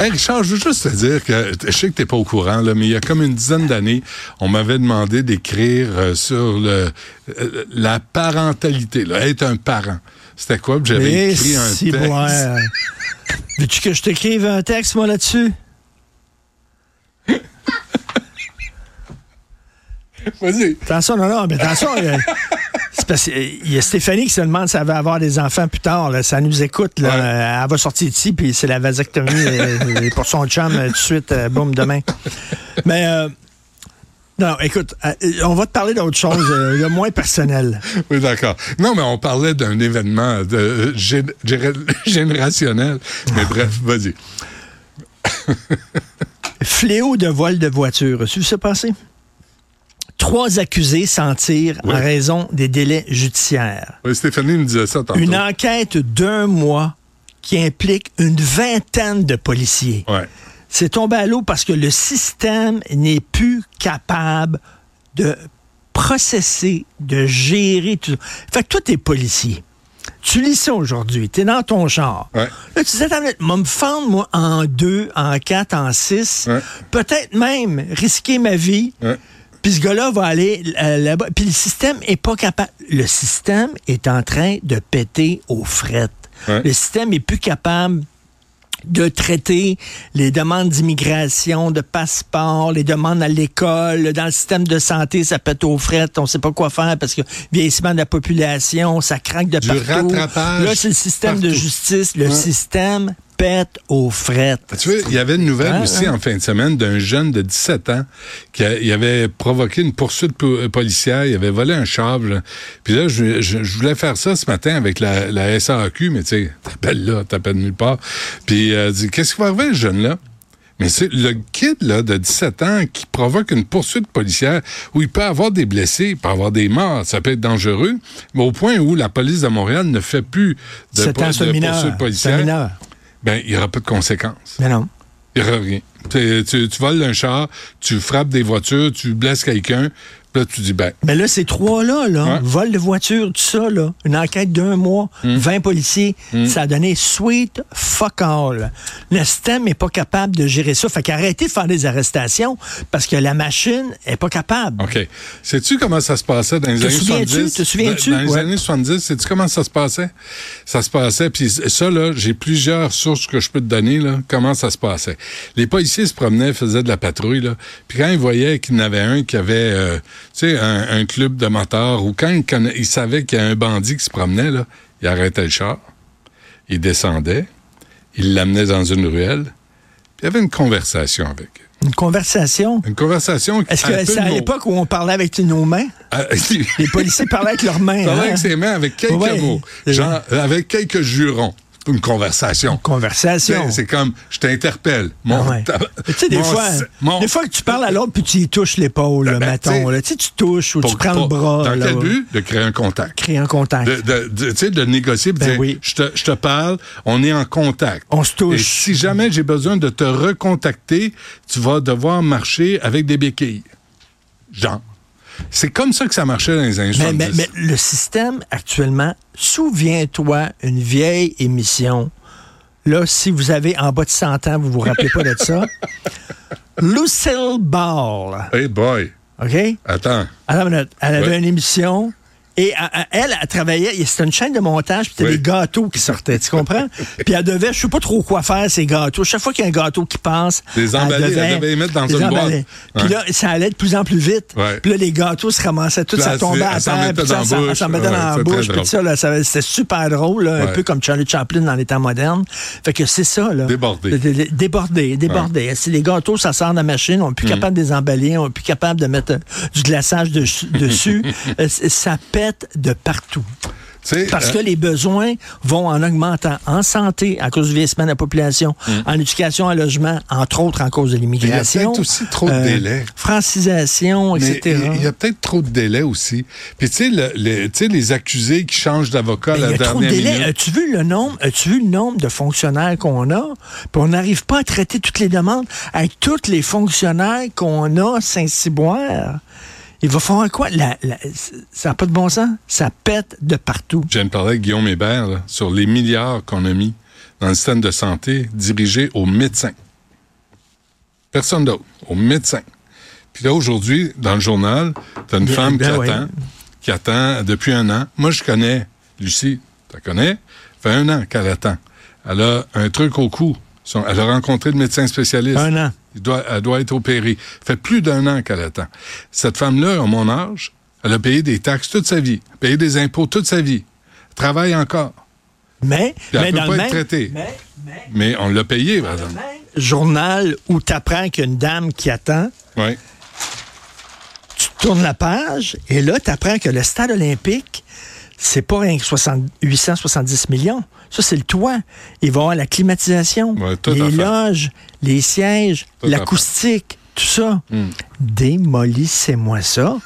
Hey Richard, je veux juste te dire que je sais que t'es pas au courant, là, mais il y a comme une dizaine d'années, on m'avait demandé d'écrire euh, sur le euh, la parentalité, là, être un parent. C'était quoi? J'avais écrit un si, texte. ouais. Veux-tu que je t'écrive un texte, moi, là-dessus? Vas-y. Attention, non, non, mais attention. Euh, parce qu'il y a Stéphanie qui se demande si elle va avoir des enfants plus tard. là. Ça nous écoute. Là. Ouais. Euh, Elle va sortir d'ici, puis c'est la vasectomie euh, pour son chum euh, tout de suite, euh, boum, demain. Mais, euh, non, écoute, euh, on va te parler d'autre chose, euh, de moins personnel. Oui, d'accord. Non, mais on parlait d'un événement de, euh, gé- gé- générationnel. Mais bref, vas-y. Fléau de vol de voiture. Tu vu ça passer? Trois accusés s'en tirent Oui. en raison des délais judiciaires. Oui, Stéphanie me disait ça tantôt. Une enquête d'un mois qui implique une vingtaine de policiers. Ouais. C'est tombé à l'eau parce que le système n'est plus capable de processer, de gérer tout ça. Fait que toi, t'es policier. Tu lis ça aujourd'hui, t'es dans ton. Ouais. Là, tu dis, attends, moi, me fendre, moi, en deux, en quatre, en six, Ouais. peut-être même risquer ma vie. Puis ce gars-là va aller euh, là-bas. Puis le système est pas capable. Le système est en train de péter aux frettes. Ouais. Le système est plus capable de traiter les demandes d'immigration, de passeport, les demandes à l'école, dans le système de santé, ça pète aux frettes, on sait pas quoi faire parce que vieillissement de la population, ça craque de Du partout. rattrapage Là, c'est le système de justice, le Ouais. système pète aux frettes. Tu vois, il y avait une nouvelle Ouais, aussi en fin de semaine d'un jeune de 17 ans qui a- il avait provoqué une poursuite po- euh, policière, il avait volé un char. là. Puis là, je, je- je voulais faire ça ce matin avec la, la SAQ, mais tu sais, t'appelles là, t'appelles nulle part. Puis euh, dit, qu'est-ce qui va arriver ce jeune-là? Mais c'est le kid là, de 17 ans qui provoque une poursuite policière où il peut avoir des blessés, il peut avoir des morts, ça peut être dangereux, mais au point où la police de Montréal ne fait plus de, de poursuite policière. Ben, il n'y aura pas de conséquences. Mais non. Il n'y aura rien. Tu, tu, tu voles un char, tu frappes des voitures, tu blesses quelqu'un, là, tu dis, ben, Mais là, ces trois-là, là, Ouais. vol de voiture, tout ça, là, une enquête d'un mois, Hmm. 20 policiers, ça a donné sweet fuck all. Le système n'est pas capable de gérer ça. Fait qu'arrêtez de faire des arrestations parce que la machine est pas capable. OK. Sais-tu comment ça se passait dans les Te années souviens-tu? 70? Te souviens-tu? Dans, dans les années 70, sais-tu comment ça se passait? Ça se passait, puis ça, là, j'ai plusieurs sources que je peux te donner, là, comment ça se passait. Les policiers se promenaient, faisaient de la patrouille, là, puis quand ils voyaient qu'il y en avait un qui avait, euh, tu sais, un, un club de motards, ou quand ils, conna- ils savaient qu'il y a un bandit qui se promenait, là, ils arrêtaient le char, ils descendaient, ils l'amenaient dans une ruelle, puis il y avait une conversation avec. Une conversation? Une conversation Est-ce que c'est à l'époque où on parlait avec nos mains? Ah, Les policiers parlaient avec leurs mains. parlait hein? avec ses mains avec quelques Ouais. mots, genre avec quelques jurons. Une conversation. Conversation. C'est- comme, je t'interpelle. Mon, Ah ouais. Tu sais, des mon fois, mon- des fois que tu parles à l'autre puis tu y touches l'épaule, là, Ben, mettons. là. Tu sais, tu touches ou tu pour- prends le bras. Dans là, quel but? De créer un contact. Créer un contact. De, de, de- tu sais, de négocier, Ben dire, oui. je, te, je te parle, on est en contact. On se touche. Et si jamais j'ai besoin de te recontacter, tu vas devoir marcher avec des béquilles. Genre. C'est comme ça que ça marchait dans les années Mais, 70. mais- mais le système actuellement, souviens-toi, une vieille émission. Là, si vous avez en bas de 100 ans, vous vous rappelez pas de ça. Lucille Ball. Hey boy, OK? attends. Attends une minute. Elle avait Ouais. une émission. Et elle, elle, elle travaillait, c'était une chaîne de montage, puis c'était Oui. des gâteaux qui sortaient, tu comprends? puis elle devait, je sais pas trop quoi faire, ces gâteaux. Chaque fois qu'il y a un gâteau qui passe, Les emballer, elle devait les mettre dans les une boîte. emballer. Puis Ouais. là, ça allait de plus en plus vite. Ouais. Puis là, les gâteaux se ramassaient, tout Puis ça elle tombait à elle s'en terre, puis ça ça mettait dans la bouche, puis ça, c'était super drôle, là, un peu comme Charlie Chaplin dans les temps modernes. Fait que c'est ça, là. Débordé. Dé- dé- Débordé, débordé. Si les gâteaux, ça sort de la machine, on n'est plus Mm. capable de les emballer, on n'est plus capable de mettre euh, du glaçage de- dessus. Euh, ça pète de partout. Parce euh, que les besoins vont en augmentant en santé à cause du vieillissement de la population, en éducation, en logement, entre autres en cause de l'immigration. Mm. Il y a peut-être aussi trop de délais. Francisation, mais etc. il y a peut-être trop de délais aussi. Puis tu sais, le- les, accusés qui changent d'avocat la il y a trop de dernière délais. As-tu vu le nombre, as-tu vu le nombre de fonctionnaires qu'on a? Puis on n'arrive pas à traiter toutes les demandes avec tous les fonctionnaires qu'on a à Saint-Cyboire. Il va falloir quoi? La- la- ça n'a pas de bon sens. Ça pète de partout. Je viens de parler avec Guillaume Hébert là, sur les milliards qu'on a mis dans le système de santé dirigés aux médecins. Personne d'autre, aux médecins. Puis là, aujourd'hui, dans le journal, tu as une Bien, femme qui attend, qui attend depuis un an. Moi, je connais Lucie, tu la connais? Ça fait un an qu'elle attend. Elle a un truc au cou. Elle a rencontré le médecin spécialiste. Un an. Doit, elle doit être opérée. Ça fait plus d'un an qu'elle attend. Cette femme-là, à mon âge, elle a payé des taxes toute sa vie, payé des impôts toute sa vie, travaille encore. Mais, Puis elle mais peut dans pas le être traitée. mais- mais Mais on l'a payé, par exemple. journal où tu apprends qu'il y a une dame qui attend, Oui. tu tournes la page et là, tu apprends que le stade olympique, c'est pas rien que 60 870 millions. Ça, c'est le toit. Il va y avoir la climatisation, Ouais, les loges, les sièges, l'acoustique, tout ça. Hmm. Démolissez-moi ça.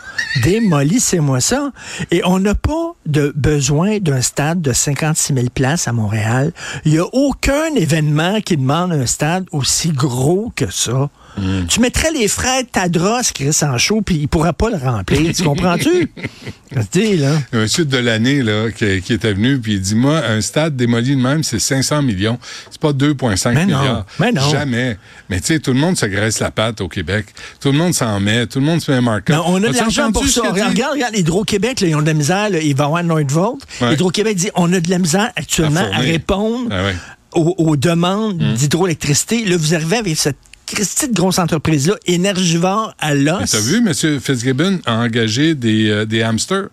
Démolissez-moi ça. Et on n'a pas de besoin d'un stade de 56 000 places à Montréal. Il n'y a aucun événement qui demande un stade aussi gros que ça. Hmm. Tu mettrais les frères Tadros, Chris, en show, puis ils ne pourraient pas le remplir. tu comprends-tu? Là? Un monsieur de l'année là, qui, qui était venu, puis il dit Moi, un stade démoli de même, c'est 500 millions. C'est pas 2,5 Mais non, milliards. mais non. Jamais. Mais tu sais, tout le monde se graisse la patte au Québec. Tout le monde s'en met. Tout le monde se met un. Non, on a de l'argent pour ça? dit? Regarde, regarde, Hydro-Québec, là, ils ont de la misère. là, il va y avoir Nordvolt. Ouais. Hydro-Québec dit on a de la misère actuellement À répondre Ah ouais. aux, aux demandes d'hydroélectricité. Là, vous arrivez avec cette Christie de grosse entreprise-là, énergivore à l'os. t'as vu, M. Fitzgibbon a engagé des, euh, des hamsters.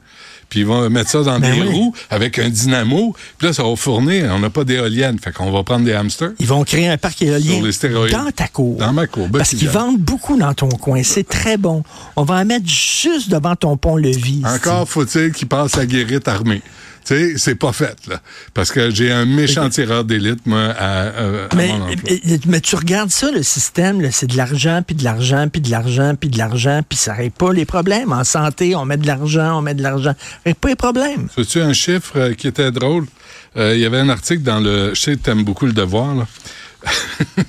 Puis ils vont mettre ça dans Ben des oui. roues avec un dynamo. Puis là, ça va fournir. On n'a pas d'éolienne. Fait qu'on va prendre des hamsters. Ils vont créer un parc éolien Sur les stéroïdes. dans ta cour. Dans ma cour. Ben, Parce qu'ils vendent beaucoup dans ton coin. C'est très bon. On va en mettre juste devant ton pont-levis. Encore faut-il qu'il passe la guérite armée. Tu sais, c'est pas fait, là. Parce que j'ai un méchant tireur d'élite, moi, à, à- à Mais, mon emploi. mais- mais tu regardes ça, le système, là, c'est de l'argent, puis de l'argent, puis de l'argent, puis de l'argent, puis ça règle pas les problèmes. En santé, on met de l'argent, on met de l'argent. Ça règle pas les problèmes. Veux-tu un chiffre euh, qui était drôle? Euh, Il y avait un article dans le... Je sais que t'aimes beaucoup le devoir, là.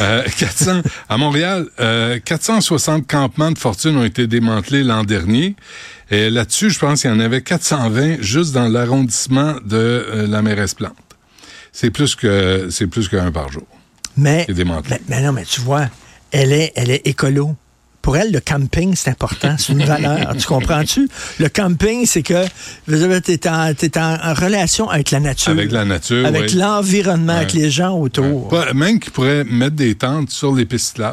Euh, 400, à Montréal, euh, 460 campements de fortune ont été démantelés l'an dernier. Et là-dessus, je pense qu'il y en avait 420 juste dans l'arrondissement de euh, la mairesse Plante. C'est plus que c'est plus qu'un par jour. Mais, mais, mais non, mais tu vois, elle est, elle est écolo. Pour elle, le camping, c'est important. C'est une valeur. tu comprends-tu? Le camping, c'est que tu es, en, t'es en, en relation avec la nature. Avec la nature, Avec oui. l'environnement, avec les gens autour. Même qu'ils pourraient mettre des tentes sur les pistes. Ouais.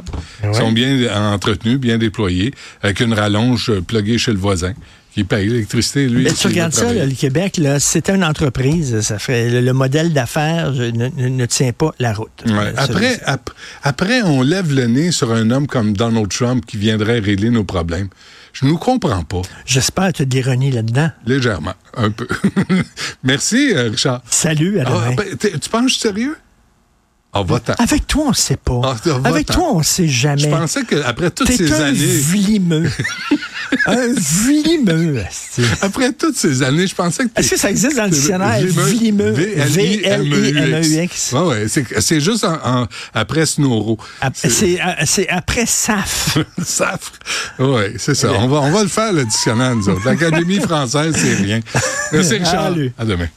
Ils sont bien entretenues, bien déployées, avec une rallonge euh, pluguée chez le voisin, qui paye l'électricité, lui. Mais tu regardes ça, là, le Québec, c'était une entreprise. Ça fait, le, le modèle d'affaires ne, ne- ne tient pas la route. Ouais. Euh, Après, ap- après, on lève le nez sur un homme comme Donald Trump qui viendrait régler nos problèmes. Je ne nous comprends pas, J'espère te d'ironie là-dedans. légèrement, un peu. Merci, euh, Richard. Salut, à Ah, demain. ben, tu penses sérieux? Ah. Avec toi, on ne sait pas. Ah. Avec toi, on ne sait jamais. Je pensais qu'après toutes T'es ces un années... vlimeux. un vlimeux. Après toutes ces années, je pensais que... Est-ce que ça existe dans le dictionnaire? Vlimeux. Vlimeux. V-L-I-M-E-U-X. Ouais, ouais, c'est, c'est juste en, en- après Snoro. C'est euh, c'est après SAF. Safre. Oui, c'est ça. On va, on va le faire, le dictionnaire, nous autres. L'Académie française, c'est rien. Merci, Richard. Salut. À demain.